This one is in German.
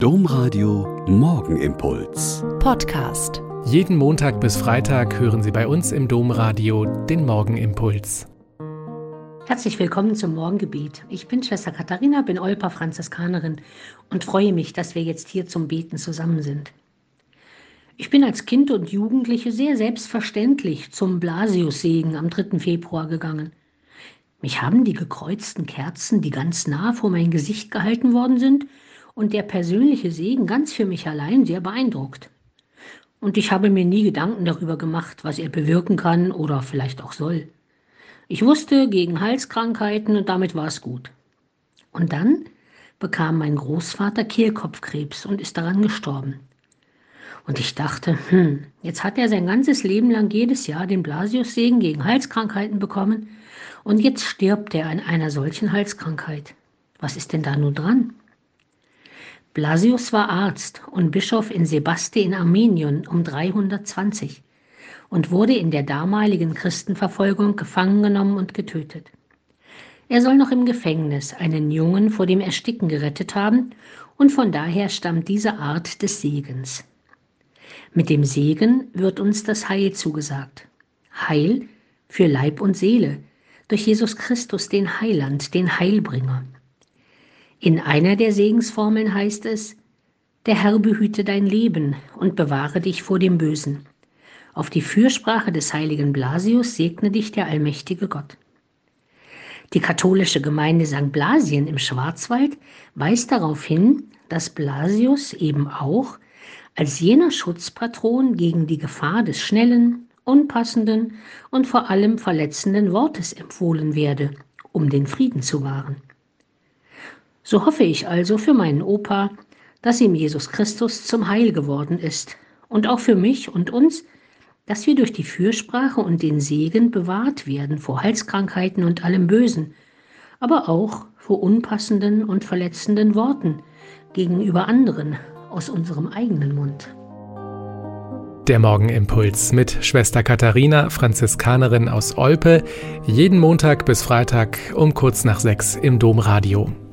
Domradio Morgenimpuls. Podcast. Jeden Montag bis Freitag hören Sie bei uns im Domradio den Morgenimpuls. Herzlich willkommen zum Morgengebet. Ich bin Schwester Katharina, bin Olpa Franziskanerin und freue mich, dass wir jetzt hier zum Beten zusammen sind. Ich bin als Kind und Jugendliche sehr selbstverständlich zum Blasiussegen am 3. Februar gegangen. Mich haben die gekreuzten Kerzen, die ganz nah vor mein Gesicht gehalten worden sind, und der persönliche Segen ganz für mich allein sehr beeindruckt. Und ich habe mir nie Gedanken darüber gemacht, was er bewirken kann oder vielleicht auch soll. Ich wusste gegen Halskrankheiten und damit war es gut. Und dann bekam mein Großvater Kehlkopfkrebs und ist daran gestorben. Und ich dachte, hm, jetzt hat er sein ganzes Leben lang jedes Jahr den Blasiussegen gegen Halskrankheiten bekommen und jetzt stirbt er an einer solchen Halskrankheit. Was ist denn da nun dran? Blasius war Arzt und Bischof in Sebaste in Armenien um 320 und wurde in der damaligen Christenverfolgung gefangen genommen und getötet. Er soll noch im Gefängnis einen Jungen vor dem Ersticken gerettet haben und von daher stammt diese Art des Segens. Mit dem Segen wird uns das Heil zugesagt. Heil für Leib und Seele durch Jesus Christus, den Heiland, den Heilbringer. In einer der Segensformeln heißt es, der Herr behüte dein Leben und bewahre dich vor dem Bösen. Auf die Fürsprache des heiligen Blasius segne dich der allmächtige Gott. Die katholische Gemeinde St. Blasien im Schwarzwald weist darauf hin, dass Blasius eben auch als jener Schutzpatron gegen die Gefahr des schnellen, unpassenden und vor allem verletzenden Wortes empfohlen werde, um den Frieden zu wahren. So hoffe ich also für meinen Opa, dass ihm Jesus Christus zum Heil geworden ist und auch für mich und uns, dass wir durch die Fürsprache und den Segen bewahrt werden vor Halskrankheiten und allem Bösen, aber auch vor unpassenden und verletzenden Worten gegenüber anderen aus unserem eigenen Mund. Der Morgenimpuls mit Schwester Katharina, Franziskanerin aus Olpe, jeden Montag bis Freitag um kurz nach sechs im Domradio.